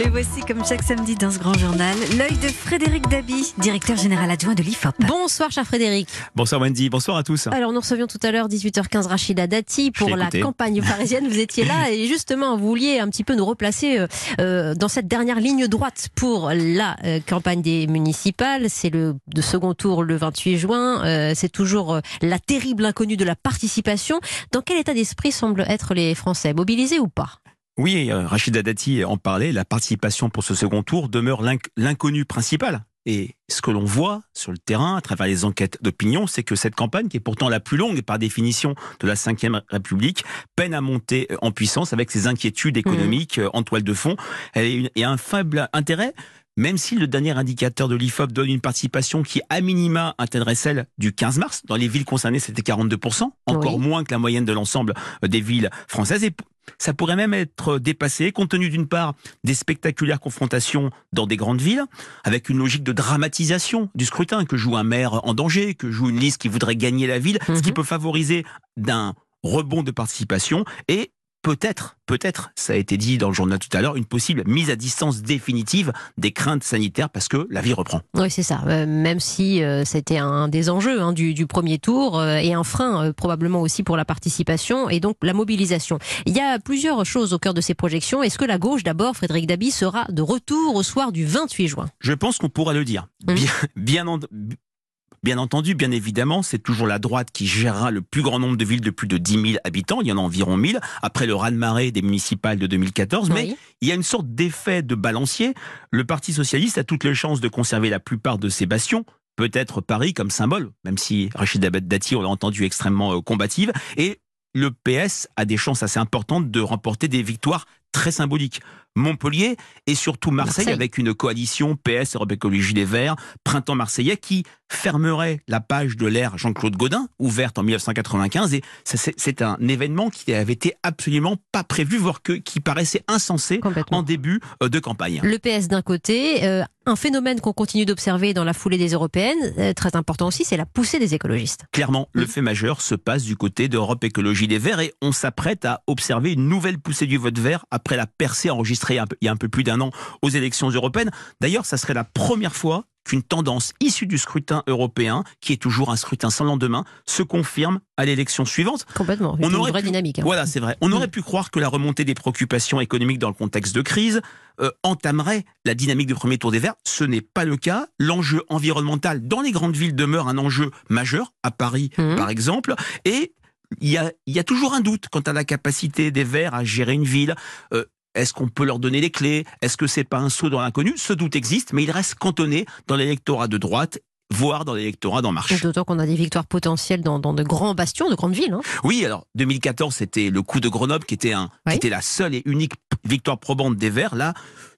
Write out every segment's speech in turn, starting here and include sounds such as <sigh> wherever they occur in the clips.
Et voici, comme chaque samedi dans ce grand journal, l'œil de Frédéric Dabi, directeur général adjoint de l'IFOP. Bonsoir, cher Frédéric. Bonsoir Wendy, bonsoir à tous. Alors, nous recevions tout à l'heure, 18h15, Rachida Dati pour la campagne parisienne. Vous étiez là <laughs> et justement, vous vouliez un petit peu nous replacer euh, euh, dans cette dernière ligne droite pour la euh, campagne des municipales. C'est le de second tour le 28 juin. C'est toujours la terrible inconnue de la participation. Dans quel état d'esprit semblent être les Français? Mobilisés ou pas? Oui, euh, Rachida Dati en parlait, la participation pour ce second tour demeure l'inconnu principal. Et ce que l'on voit sur le terrain, à travers les enquêtes d'opinion, c'est que cette campagne, qui est pourtant la plus longue par définition de la Ve République, peine à monter euh, en puissance avec ses inquiétudes mmh. économiques euh, en toile de fond. Elle a un faible intérêt même si le dernier indicateur de l'IFOP donne une participation qui, à minima, atteindrait celle du 15 mars. Dans les villes concernées, c'était 42%, encore moins que la moyenne de l'ensemble des villes françaises. Et ça pourrait même être dépassé, compte tenu d'une part des spectaculaires confrontations dans des grandes villes, avec une logique de dramatisation du scrutin, que joue un maire en danger, que joue une liste qui voudrait gagner la ville, ce qui mhm. peut favoriser d'un rebond de participation et peut-être, peut-être, ça a été dit dans le journal tout à l'heure, une possible mise à distance définitive des craintes sanitaires parce que la vie reprend. Oui, c'est ça. Euh, même si euh, c'était un des enjeux hein, du, premier tour euh, et un frein probablement aussi pour la participation et donc la mobilisation. Il y a plusieurs choses au cœur de ces projections. Est-ce que la gauche, d'abord, Frédéric Dabi, sera de retour au soir du 28 juin? Je pense qu'on pourra le dire. Mmh. Bien, bien, Bien entendu, bien évidemment, c'est toujours la droite qui gérera le plus grand nombre de villes de plus de 10 000 habitants. Il y en a environ 1000 après le raz-de-marée des municipales de 2014. Mais il y a une sorte d'effet de balancier. Le Parti socialiste a toutes les chances de conserver la plupart de ses bastions peut-être Paris comme symbole, même si Rachid Dati, on l'a entendu, extrêmement euh, combative, et le PS a des chances assez importantes de remporter des victoires très symboliques. Montpellier et surtout Marseille, avec une coalition PS, Europe Écologie des Verts, Printemps Marseillais qui fermerait la page de l'ère Jean-Claude Godin, ouverte en 1995. Et c'est un événement qui avait été absolument pas prévu, voire que, qui paraissait insensé en début euh, de campagne. Le PS d'un côté, euh, un phénomène qu'on continue d'observer dans la foulée des européennes, euh, très important aussi, c'est la poussée des écologistes. Clairement, le fait majeur se passe du côté d'Europe Écologie des Verts et on s'apprête à observer une nouvelle poussée du vote vert après la percée enregistrée il y a un peu plus d'un an aux élections européennes. D'ailleurs, ça serait la première fois qu'une tendance issue du scrutin européen, qui est toujours un scrutin sans lendemain, se confirme à l'élection suivante. Complètement. On aurait une vraie dynamique. Hein. Voilà, c'est vrai. On mm. aurait pu croire que la remontée des préoccupations économiques dans le contexte de crise euh, entamerait la dynamique du premier tour des Verts. Ce n'est pas le cas. L'enjeu environnemental dans les grandes villes demeure un enjeu majeur, à Paris mm. par exemple, et il y, a, il y, a, toujours un doute quant à la capacité des Verts à gérer une ville. Euh, est-ce qu'on peut leur donner les clés? Est-ce que c'est pas un saut dans l'inconnu? Ce doute existe, mais il reste cantonné dans l'électorat de droite voire dans l'électorat d'En Marche. D'autant qu'on a des victoires potentielles dans, de grands bastions, de grandes villes. Hein. Oui, alors 2014, c'était le coup de Grenoble qui était, un, qui était la seule et unique victoire probante des Verts. Là,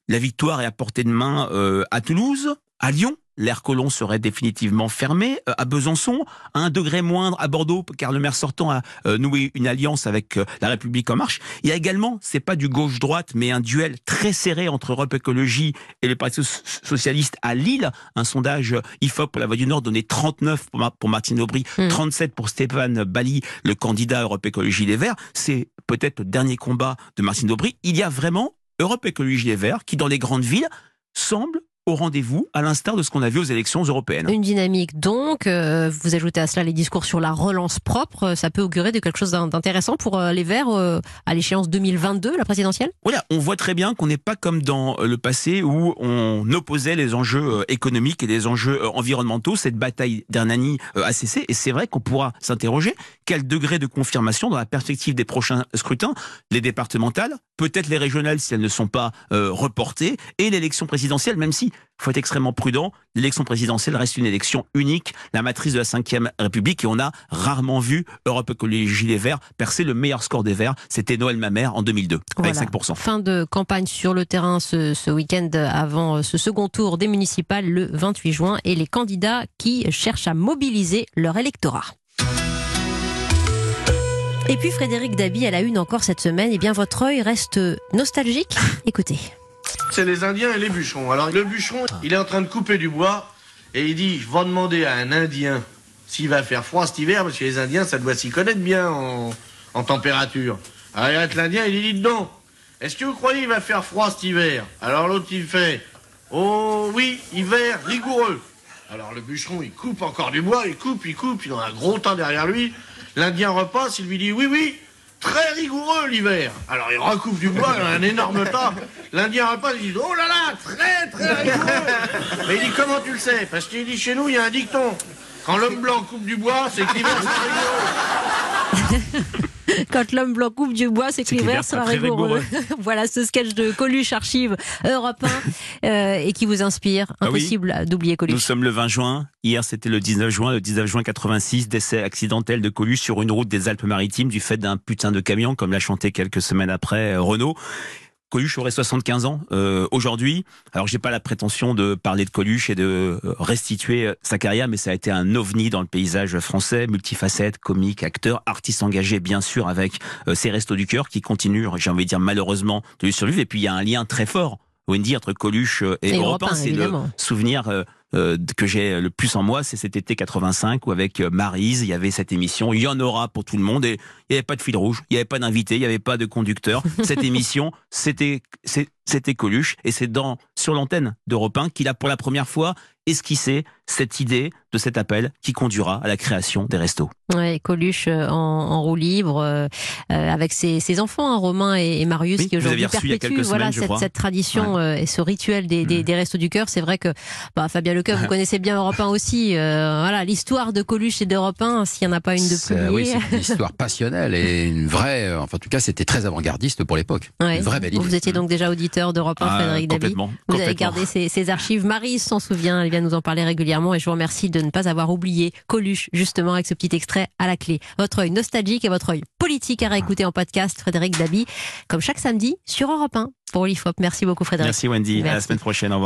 la victoire est à portée de main euh, à Toulouse, à Lyon, l'air colon serait définitivement fermé. Euh, à Besançon, à un degré moindre à Bordeaux, car le maire sortant a euh, noué une alliance avec euh, La République en marche. Il y a également, c'est pas du gauche-droite, mais un duel très serré entre Europe Écologie et le Parti Socialiste à Lille. Un sondage IFOP pour la Voix du Nord donnait 39 pour, Martine Aubry, 37 hmm. pour Stéphane Bali, le candidat Europe Écologie Les Verts. C'est peut-être le dernier combat de Martine Aubry. Il y a vraiment Europe Écologie Les Verts qui, dans les grandes villes, semble au rendez-vous, à l'instar de ce qu'on a vu aux élections européennes. Une dynamique donc, euh, vous ajoutez à cela les discours sur la relance propre, euh, ça peut augurer de quelque chose d'intéressant pour euh, les Verts à l'échéance 2022, la présidentielle? Voilà, on voit très bien qu'on n'est pas comme dans le passé où on opposait les enjeux économiques et les enjeux environnementaux. Cette bataille d'Hernani a cessé et c'est vrai qu'on pourra s'interroger quel degré de confirmation dans la perspective des prochains scrutins, les départementales, peut-être les régionales si elles ne sont pas reportées, et l'élection présidentielle, même si il faut être extrêmement prudent. L'élection présidentielle reste une élection unique, la matrice de la Ve République, et on a rarement vu Europe Écologie Les Verts percer le meilleur score des Verts. C'était Noël Mamère en 2002, avec 5%. Fin de campagne sur le terrain ce, ce week-end avant ce second tour des municipales le 28 juin, et les candidats qui cherchent à mobiliser leur électorat. Et puis Frédéric Dabi à la une encore cette semaine, et eh bien votre œil reste nostalgique. <laughs> Écoutez c'est les Indiens et les bûcherons. Alors le bûcheron, il est en train de couper du bois et il dit, je vais demander à un Indien s'il va faire froid cet hiver, parce que les Indiens, ça doit s'y connaître bien en, température. Alors l'Indien, il dit, non, Est-ce que vous croyez qu'il va faire froid cet hiver? Alors l'autre il fait Oh oui, hiver rigoureux. Alors le bûcheron il coupe encore du bois, il coupe, il coupe, il a un gros tas derrière lui. L'Indien repasse, il lui dit Oui, oui, très rigoureux l'hiver. Alors il recoupe du bois, il a un énorme tas. L'Indien repasse, il dit Oh là là, très très rigoureux. Mais il dit Comment tu le sais? Parce qu'il dit Chez nous, il y a un dicton. Quand l'homme blanc coupe du bois, c'est que l'hiver sera rigoureux. <laughs> <laughs> Quand l'homme blanc coupe du bois, c'est que l'hiver sera rigoureux. <laughs> voilà ce sketch de Coluche Archive Europe 1 euh, et qui vous inspire. Ah Impossible d'oublier Coluche. Nous sommes le 20 juin. Hier, c'était le 19 juin. Le 19 juin 86, décès accidentel de Coluche sur une route des Alpes-Maritimes du fait d'un putain de camion, comme l'a chanté quelques semaines après euh, Renault. Coluche aurait 75 ans euh, aujourd'hui. Alors j'ai pas la prétention de parler de Coluche et de euh, restituer euh, sa carrière, mais ça a été un ovni dans le paysage français, multifacette, comique, acteur, artiste engagé bien sûr avec ses restos du cœur qui continuent, j'ai envie de dire malheureusement de lui survivre. Et puis il y a un lien très fort, Wendy, entre Coluche et, et Europe C'est le souvenir euh, que j'ai le plus en moi, c'est cet été 85 où avec euh, Marise, il y avait cette émission. Il y en aura pour tout le monde et il n'y avait pas de fil rouge, il n'y avait pas d'invité, il n'y avait pas de conducteur. <laughs> Cette émission, c'était c'était Coluche et c'est dans sur l'antenne d'Europe 1 qu'il a pour la première fois esquissé cette idée de cet appel qui conduira à la création des restos. Ouais, Coluche euh, en, en roue libre euh, euh, avec ses, ses, enfants, hein, Romain et, Marius, qui aujourd'hui perpétuent voilà, cette, cette, tradition et ce rituel des, des, mm. des restos du cœur. C'est vrai que bah, Fabien Lecoeur, vous connaissez bien Europe 1 aussi. voilà, l'histoire de Coluche et d'Europe 1, s'il n'y en a pas une de plus. Oui, c'est une <laughs> histoire passionnelle et une vraie. Enfin, en tout cas, c'était très avant-gardiste pour l'époque. une vraie belle idée. Vous étiez donc déjà auditeur d'Europe 1, ah, Frédéric Dabi. Vous avez gardé ces, ces archives. Marie s'en souvient, elle vient nous en parler régulièrement et je vous remercie de ne pas avoir oublié Coluche, justement, avec ce petit extrait à la clé. Votre œil nostalgique et votre œil politique à réécouter en podcast, Frédéric Dabi, comme chaque samedi sur Europe 1 pour l'IFOP. Merci beaucoup, Frédéric. Merci, Wendy. À la semaine prochaine. Au revoir.